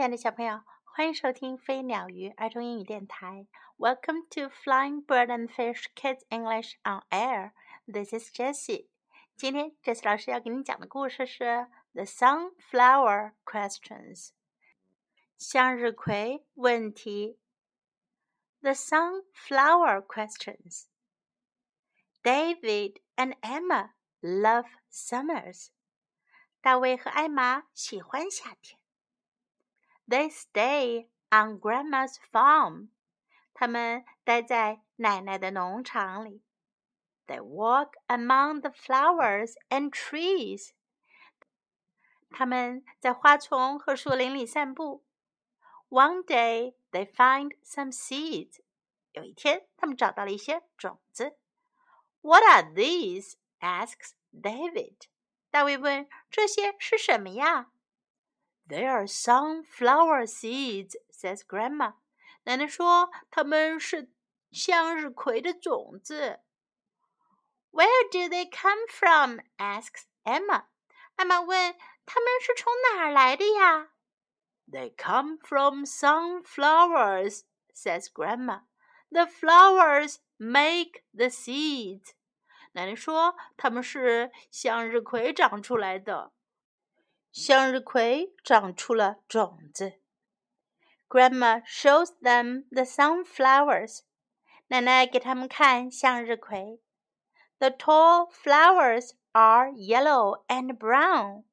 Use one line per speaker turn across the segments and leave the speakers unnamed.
亲爱的小朋友，欢迎收听飞鸟鱼儿童英语电台。Welcome to Flying Bird and Fish Kids English on Air. This is Jessie. 今天 Jessie 老师要给你讲的故事是《The Sunflower Questions》向日葵问题。The Sunflower Questions. David and Emma love summers. 大卫和艾玛喜欢夏天。They stay on Grandma's farm. 他们待在奶奶的农场里。They walk among the flowers and trees. 他们在花丛和树林里散步。One day they find some seeds. 有一天，他们找到了一些种子。What are these? asks David. 大卫问：“这些是什么呀？” They are sunflower seeds," says Grandma. 奶奶说：“它们是向日葵的种子。” Where do they come from? asks Emma. 艾玛问：“它们是从哪儿来的呀？” They come from sunflowers, says Grandma. The flowers make the seeds. 奶奶说：“它们是向日葵长出来的。” 向日葵长出了种子。Grandma shows them the sunflowers. 奶奶给他们看向日葵。The tall flowers are yellow and brown.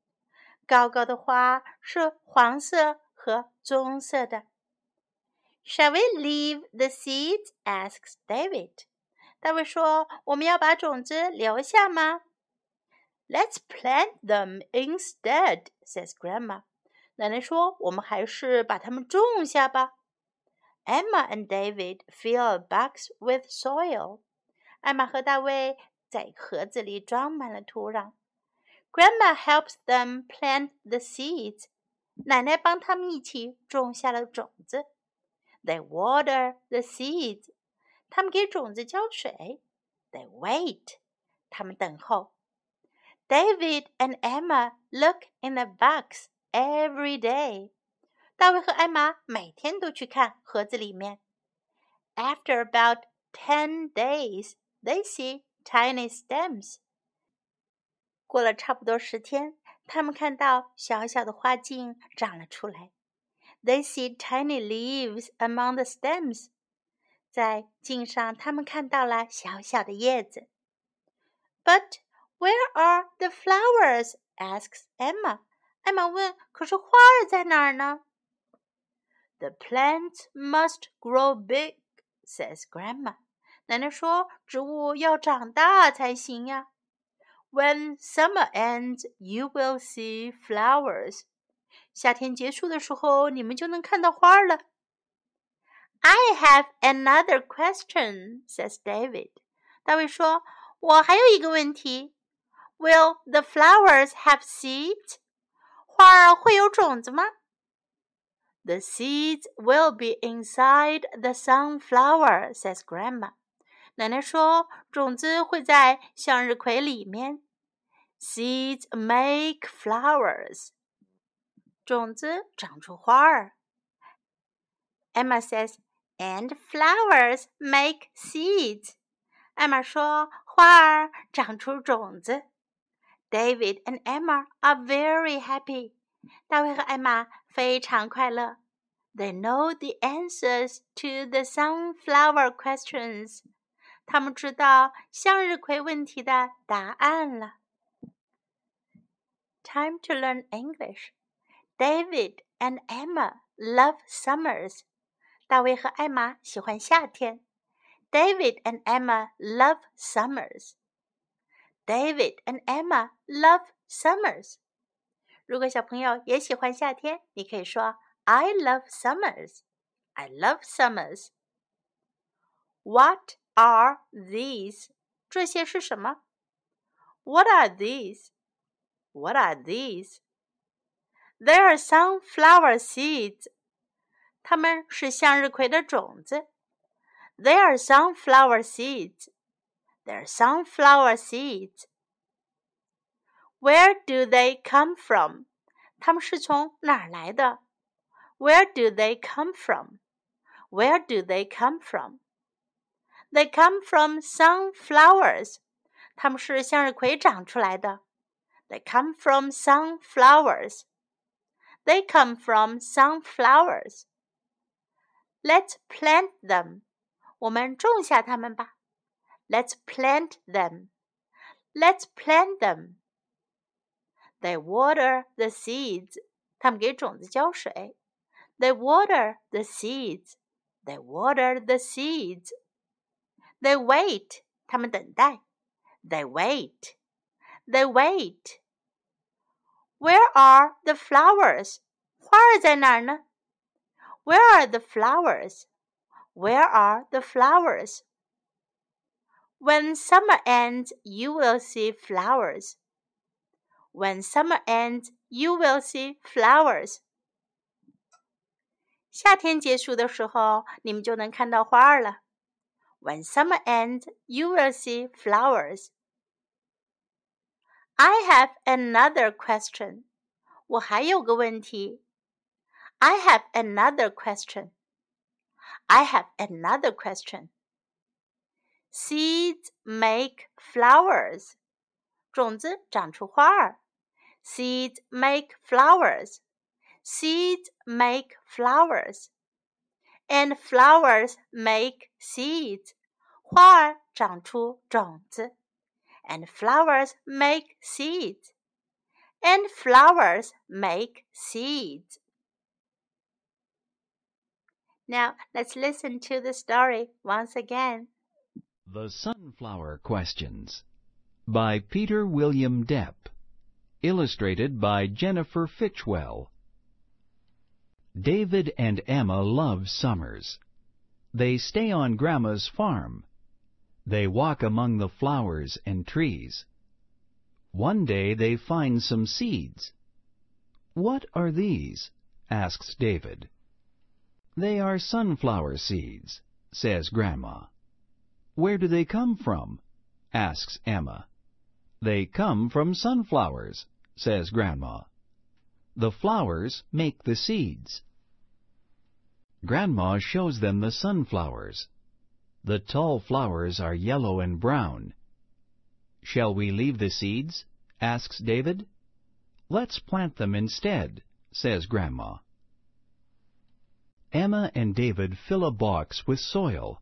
高高的花是黄色和棕色的。Shall we leave the seeds? asks David. 大卫说：“我们要把种子留下吗？” Let's plant them instead," says Grandma. 奶奶说：“我们还是把它们种下吧。” Emma and David fill a box with soil. 艾玛和大卫在盒子里装满了土壤。Grandma helps them plant the seeds. 奶奶帮他们一起种下了种子。They water the seeds. 他们给种子浇水。They wait. 他们等候。 David and Emma look in the box every day. 大卫和艾玛每天都去看盒子里面。After about ten days, they see tiny stems. 过了差不多十天，他们看到小小的花茎长了出来。They see tiny leaves among the stems. 在茎上，他们看到了小小的叶子。But where are the flowers? asks Emma. 艾玛问：“可是花儿在哪儿呢？” The plants must grow big, says Grandma. 奶奶说：“植物要长大才行呀。” When summer ends, you will see flowers. 夏天结束的时候，你们就能看到花了。I have another question, says David. 大卫说：“我还有一个问题。” Will the flowers have seeds? 花儿会有种子吗？The seeds will be inside the sunflower, says Grandma. 奶奶说，种子会在向日葵里面。Seeds make flowers. 种子长出花儿。Emma says, and flowers make seeds. 艾玛说，花儿长出种子。 David and Emma are very happy. 大卫和艾玛非常快乐。They know the answers to the sunflower questions. 他们知道向日葵问题的答案了。Time to learn English. David and Emma love summers. 大卫和艾玛喜欢夏天。David and Emma love summers. David and Emma love summers. 如果小朋友也喜欢夏天，你可以说 I love summers. I love summers. What are these? 这些是什么？What are these? What are these? There are sunflower seeds. 它们是向日葵的种子。There are sunflower seeds. They're sunflower seeds. Where do they come from? 它们是从哪儿来的 Where do they come from? Where do they come from? They come from sunflowers. 它们是向日葵长出来的。They come from sunflowers. They come from sunflowers. Let's plant them. 我们种下它们吧。 Let's plant them. Let's plant them. They water the seeds. 他们给种子浇水。They water the seeds. They water the seeds. They wait. 他们等待。They wait. They wait. Where are the flowers? 花儿在哪儿呢？Where are the flowers? Where are the flowers? When summer ends, you will see flowers. When summer ends, you will see flowers. 夏天结束的时候，你们就能看到花儿了。When summer ends, you will see flowers. I have another question. 我还有个问题。I have another question. I have another question. Seeds make flowers. 种子长出花儿。Seeds make flowers. Seeds make flowers. And flowers make seeds. 花儿长出种子。And flowers make seeds. And flowers make seeds. Now let's listen to the story once again.
The Sunflower Questions by Peter William Depp. Illustrated by Jennifer Fitchwell. David and Emma love summers. They stay on Grandma's farm. They walk among the flowers and trees. One day they find some seeds. What are these? asks David. They are sunflower seeds, says Grandma. Where do they come from? asks Emma. They come from sunflowers, says Grandma. The flowers make the seeds. Grandma shows them the sunflowers. The tall flowers are yellow and brown. Shall we leave the seeds? asks David. Let's plant them instead, says Grandma. Emma and David fill a box with soil.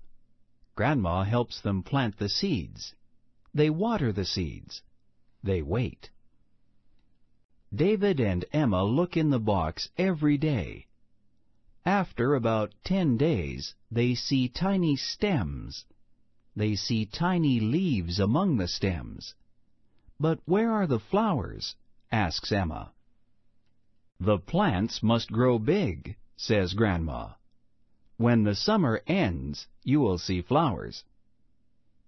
Grandma helps them plant the seeds. They water the seeds. They wait. David and Emma look in the box every day. After about ten days, they see tiny stems. They see tiny leaves among the stems. But where are the flowers? asks Emma. The plants must grow big, says Grandma. When the summer ends, you will see flowers.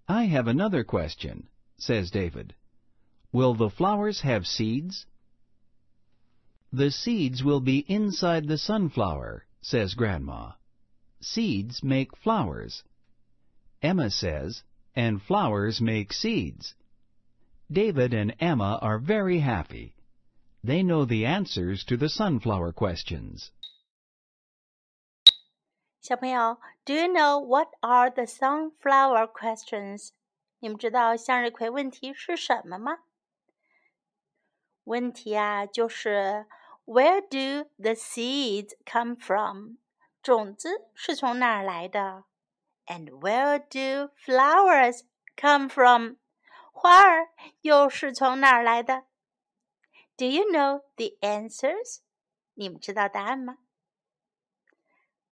I have another question, says David. Will the flowers have seeds? The seeds will be inside the sunflower, says Grandma. Seeds make flowers. Emma says, and flowers make seeds. David and Emma are very happy. They know the answers to the sunflower questions.
小朋友，Do you know what are the sunflower questions？你们知道向日葵问题是什么吗？问题啊，就是 Where do the seeds come from？种子是从哪儿来的？And where do flowers come from？花儿又是从哪儿来的？Do you know the answers？你们知道答案吗？